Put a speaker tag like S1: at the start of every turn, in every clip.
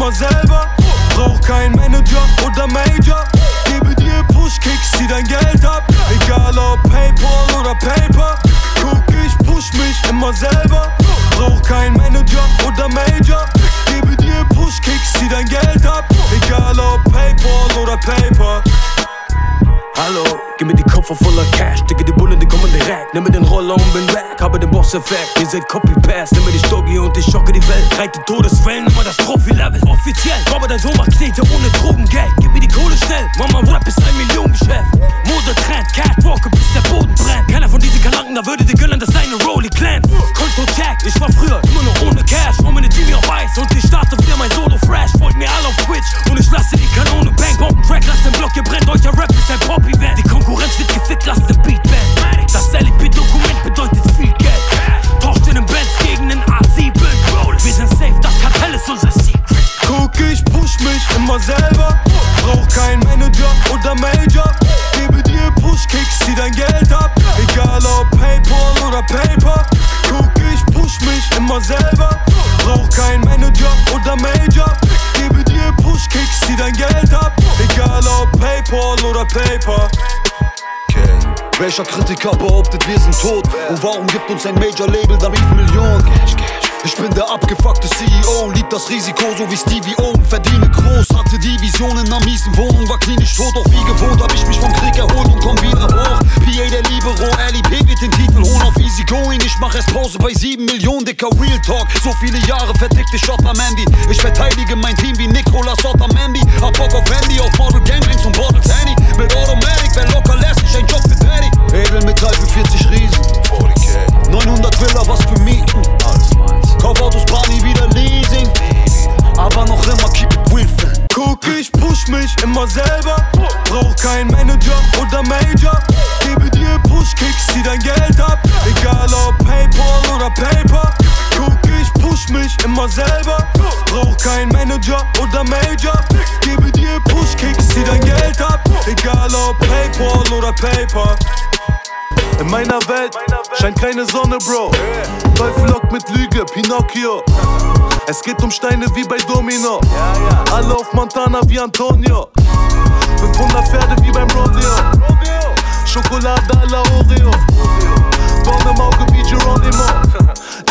S1: immer selber. Brauch kein Manager oder Major. Gebe dir Push-Kicks, zieh dein Geld ab. Egal ob Paypal oder Paper. Guck, ich push mich immer selber. Brauch kein Manager oder Major. Gebe dir Push-Kicks, zieh dein Geld ab. Egal ob Paypal oder Paper.
S2: Hallo, gib mir die Koffer voller Cash, dicke die Bullen, die kommen direkt. Nimm mir den Roller und bin weg, habe den Boss-Effekt. Ihr seid Copy-Pass, nimm mir die Stoggi und ich schocke die Welt. Reite Todeswellen, immer das Profi-Level. Offiziell, aber dein Sohn macht Knete ohne Drogengeld. Gib mir die Kohle schnell, Mama Rap ist ein Millionengeschäft. Mode-Trend, Catwalker, bis der Boden brennt. Keiner von diesen Kalanken, da würde dir gönnen, dass deine Rolli clan. Konto check, ich war früher immer noch ohne Cash. Hol meine Team auf Eis und ich starte wieder mein Solo-Fresh. Folgt mir alle auf Twitch und ich lasse die Kanone bang. Bomben-Track, lasst den Block, ihr brennt, euer Rap ist ein Poppy. Event. Die Konkurrenz wird gefickt, lasst den Beat bang. Das LP-Dokument bedeutet viel Geld. Tauscht in den Bands gegen den A7. Wir sind safe, das Kartell ist unser Secret.
S1: Guck, ich push mich immer selber. Brauch kein Manager oder Major. Gebe dir Push-Kicks, zieh dein Geld ab. Egal ob Paypal oder Paper. Guck, ich push mich immer selber. Brauch kein Manager oder Major. Gebe dir Push-Kicks, zieh dein Geld ab. Egal ob Paypal oder Paper.
S3: Welcher Kritiker behauptet, wir sind tot? Und warum gibt uns ein Major-Label damit Millionen? Ich bin der abgefuckte CEO, lieb das Risiko, so wie Stevie O. Verdiene groß, hatte die Vision in einer miesen Wohnung, war klinisch tot, doch wie gewohnt hab ich mich vom Krieg erholt und komm wieder hoch. PA der Libero, LIP wird den Titel holen auf Easy Going. Ich mach erst Pause bei 7 Millionen, dicker Real Talk. So viele Jahre vertickte Shot am Handy. Ich verteidige mein Team wie Nicolas Otamendi. Hab Bock auf Handy, auf Model Gangbangs und Bottle Tanny. Mit Automatic, 900 Villa, was für Mieten. Kaufautos, Barney, wieder Leasing. Aber noch immer keep it real.
S1: Guck, ich push mich immer selber. Brauch kein Manager oder Major. Gebe dir Push-Kicks, zieh dein Geld ab. Egal ob Paypal oder Paper. Guck, ich push mich immer selber. Brauch kein Manager oder Major. Gebe dir Push-Kicks, zieh dein Geld ab. Egal ob Paypal oder Paper. In meiner Welt scheint keine Sonne, Bro. Teufel lockt mit Lüge, Pinocchio. Es geht um Steine wie bei Domino. Alle auf Montana wie Antonio. 500 Pferde wie beim Rodeo. Schokolade à la Oreo. Dorn im Auge wie Geronimo.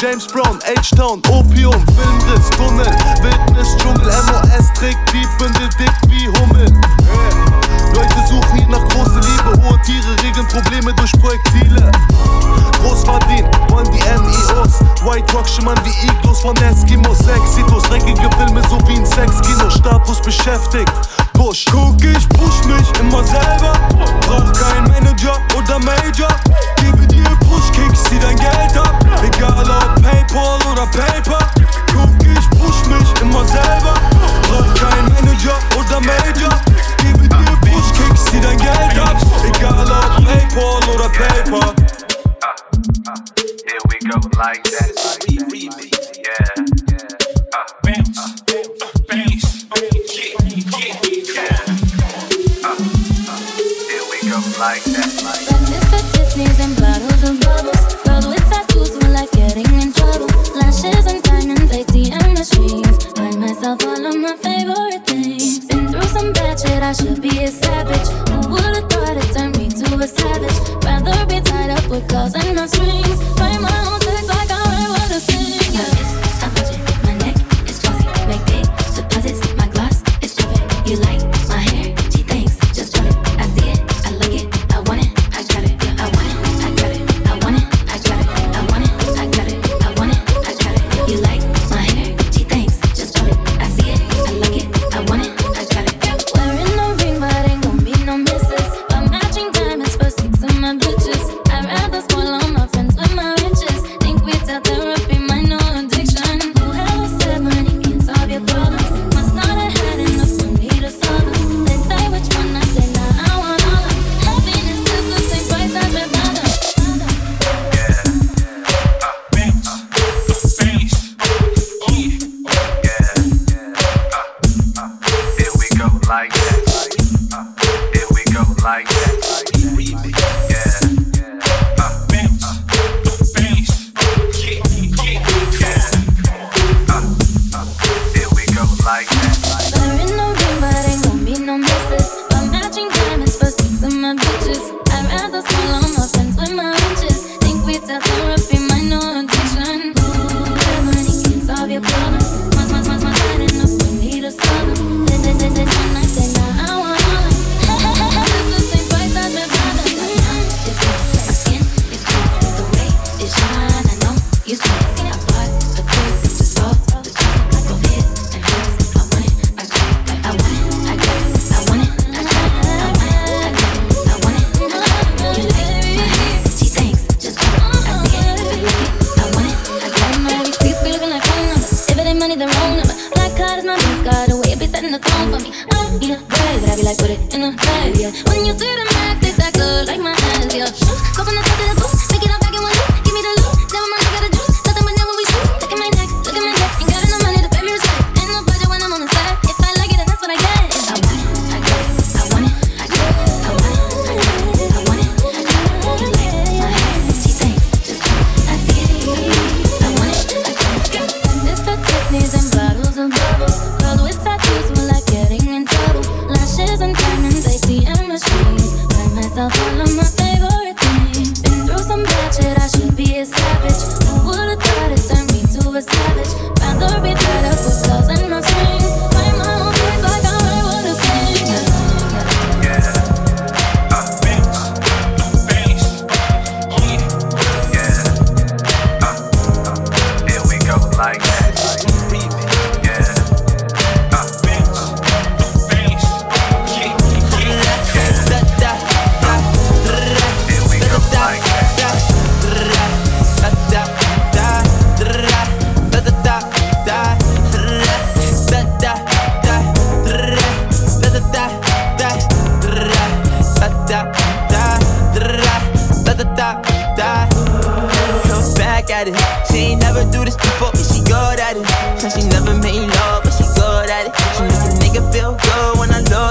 S1: James Brown, H-Town, Opium, Filmriss, Tunnel, Wildnis, Dschungel, MOS trägt die Bündel dick wie Hummel. Leute suchen nach große Liebe, hohe Tiere regeln Probleme durch Projektile. Groß verdienen, wollen die NEOs. White Rock schimmern wie Iglos von Eskimos. Exitos, dreckige Filme so wie ein Sexkino. Status beschäftigt. Push, guck, ich push mich immer selber. Brauch kein Manager oder Major. Gebe dir Push-Kicks, zieh dein Geld ab. Egal ob Paypal oder Paper. Guck, ich push mich immer selber. Brauch kein Manager oder Major. Zieh dein Geld ab. Egal Paypal Paper.
S4: Ah, ah, ah. Here we go like that.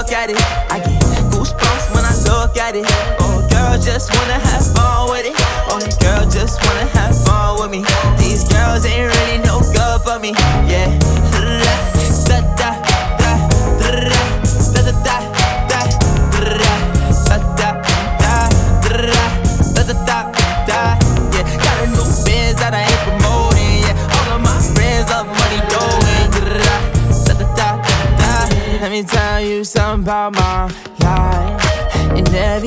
S5: look at it. I get goosebumps when I look at it. Oh, girl, just wanna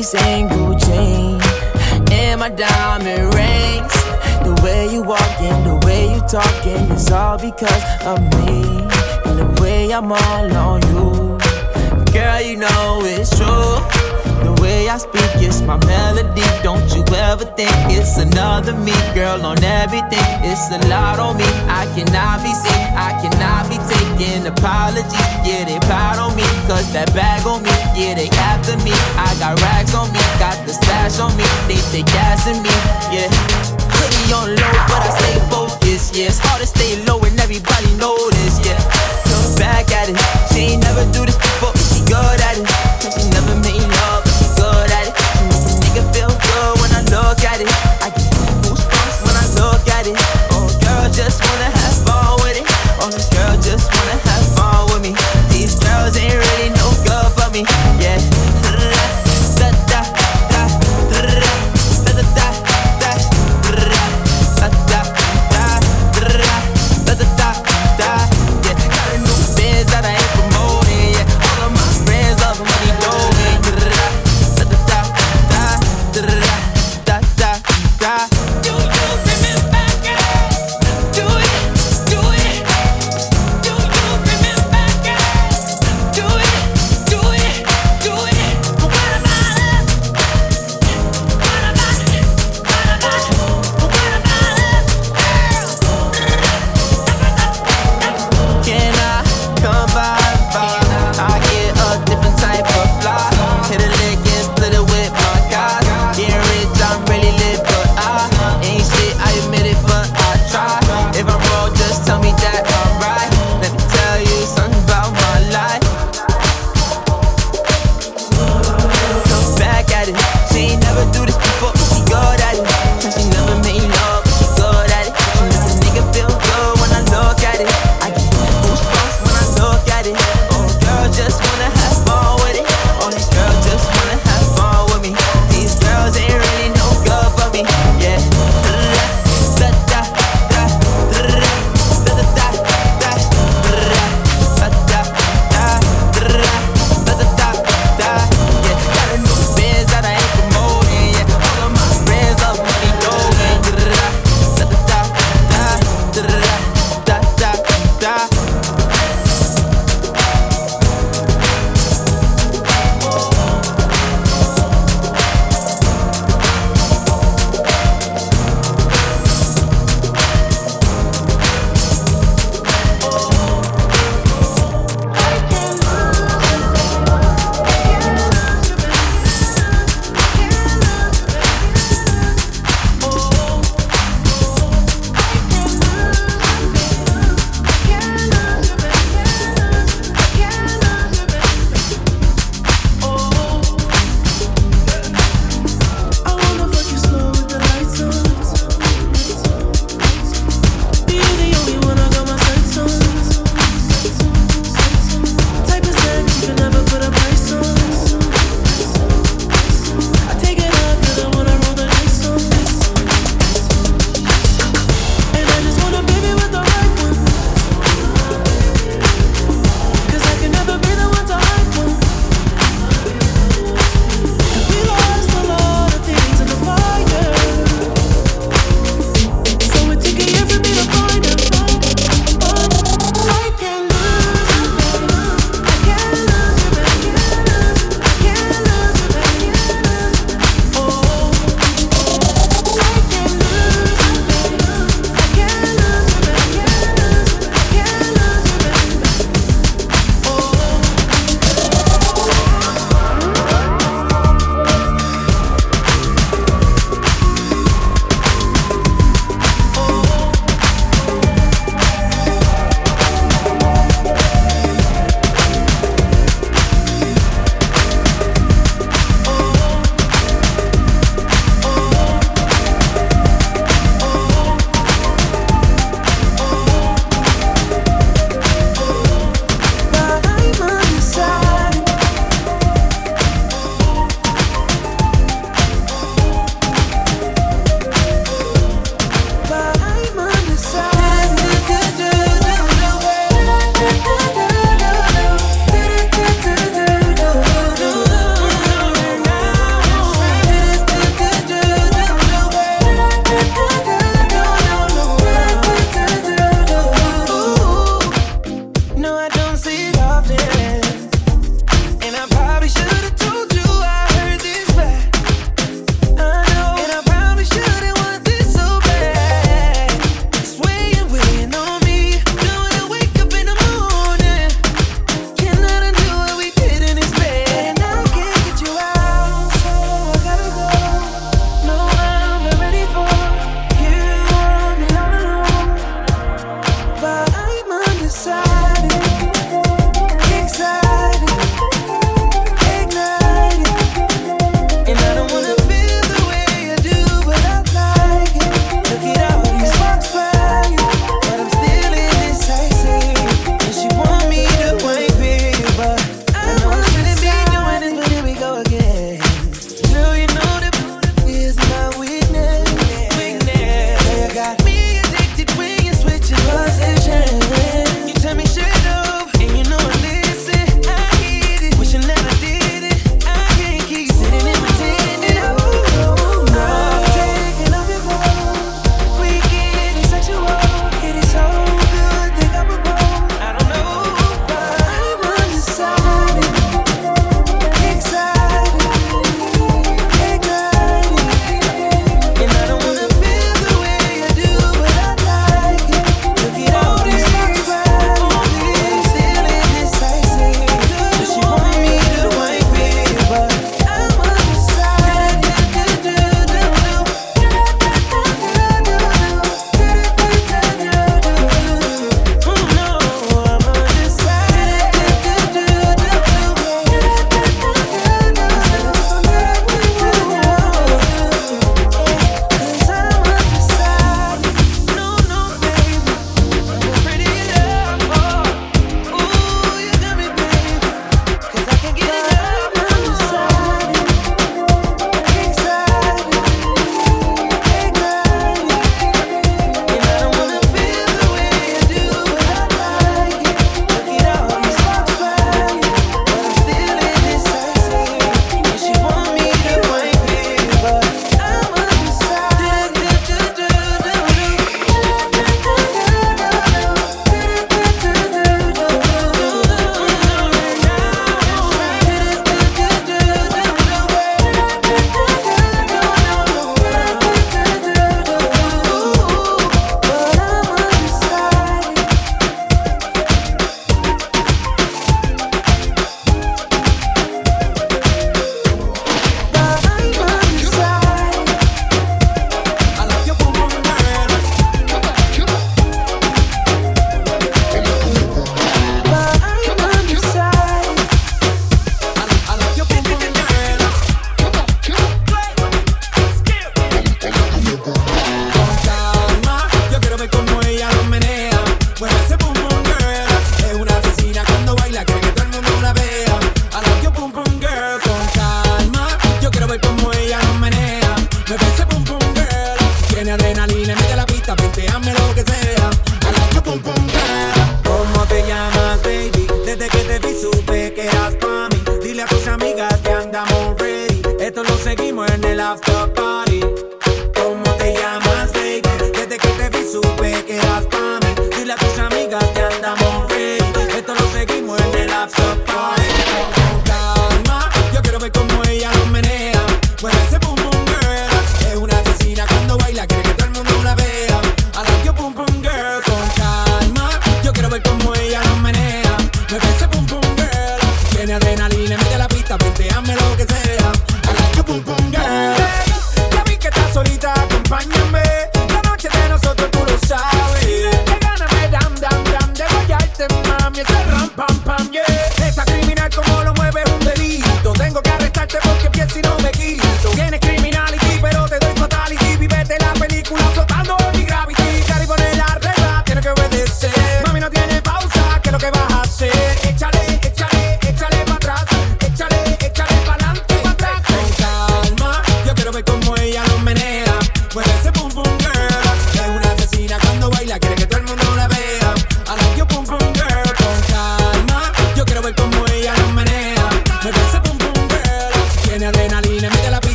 S5: every single chain and my diamond rings. The way you walking, the way you talking is all because of me and the
S6: way I'm all on you. Girl, you know it's true way I speak, it's my melody. Don't you ever think it's another me, girl, on everything. It's a lot on me. I cannot be seen, I cannot be taking apologies. Yeah, they proud on me, cause that bag on me. Yeah, they after me. I got racks on me, got the stash on me. They take gas in me, yeah. Put me on low, but I stay focused, yeah. It's hard to stay low and everybody notice, yeah.
S7: Come back at it, she ain't never do this before, she good at it. She feel good when I look at it. I get goosebumps when I
S6: look at it. Oh, girl, just wanna have fun with it. Oh, girl,
S7: just wanna have fun with me. These girls ain't really no good for me.
S8: Yeah.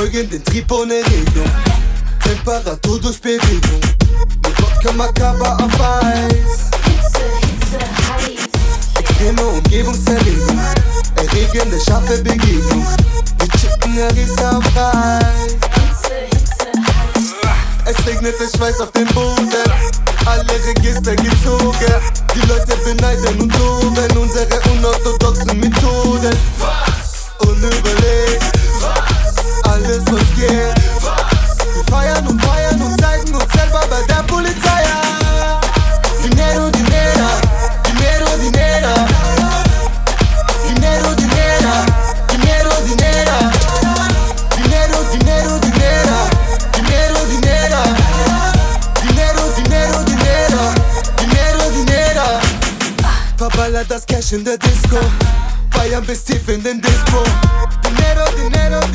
S8: folgen den Trieb ohne Regelung. Temperatur durch Bewegung. Mit Wodka Makaba auf Eis. Extreme Umgebungserregung. Erregende, scharfe Begegnung. Die Chicken Harris auf Reis. Es regnet regnete Schweiß auf dem Boden. Alle Register gezogen. Die Leute beneiden und loben unsere unorthodoxen Methoden. Unüberlegt. alles was geht. Die feiern und feiern und zeigen uns selber bei der Polizei. Dinero, Dinero, Dinero, Dinero. Dinero, Dinero, Dinero, Dinero. Dinero, Dinero, Dinero. Dinero, Dinero. Dinero, Dinero, Dinero. Dinero, Dinero. Papa lädt das Cash in der Disco. Feiern bis tief in den Disco. Dinero, Dinero, Dinero.